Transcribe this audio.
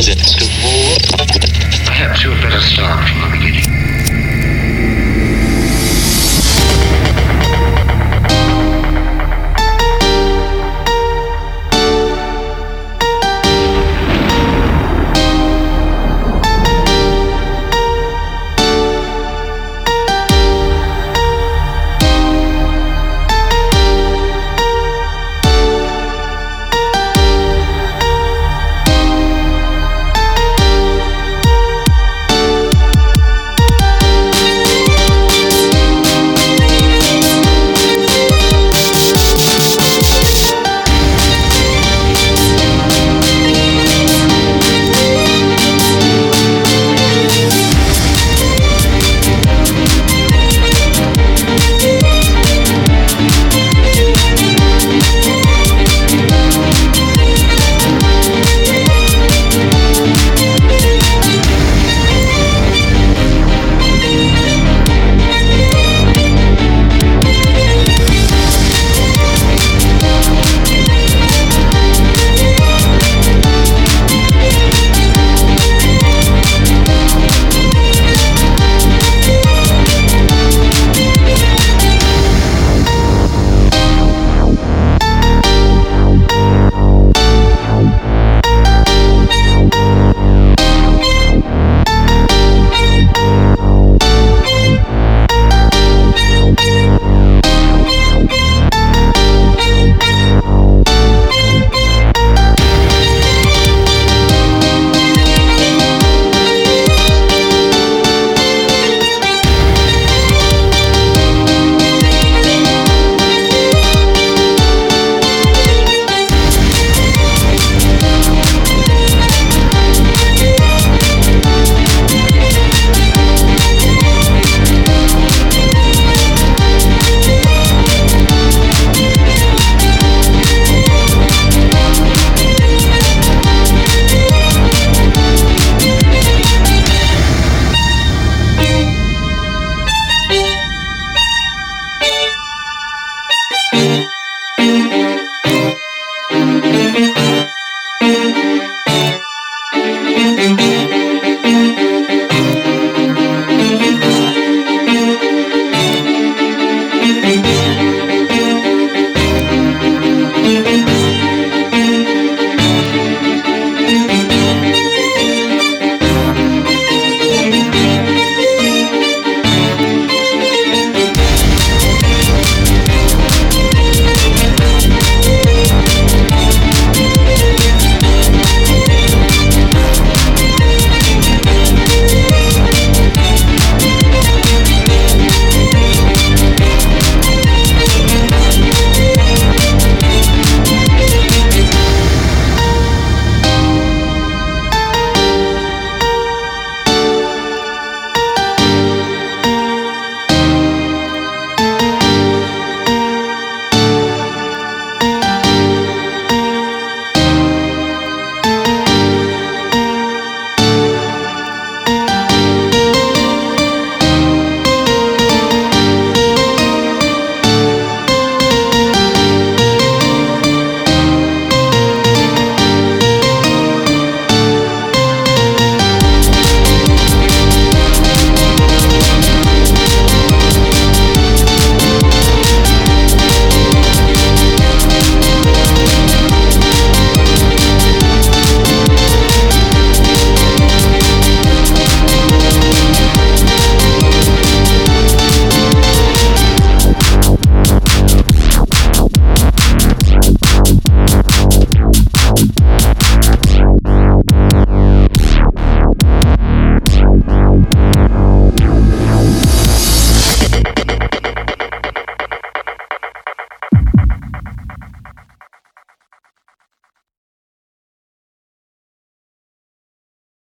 Exclusive. Exclusive.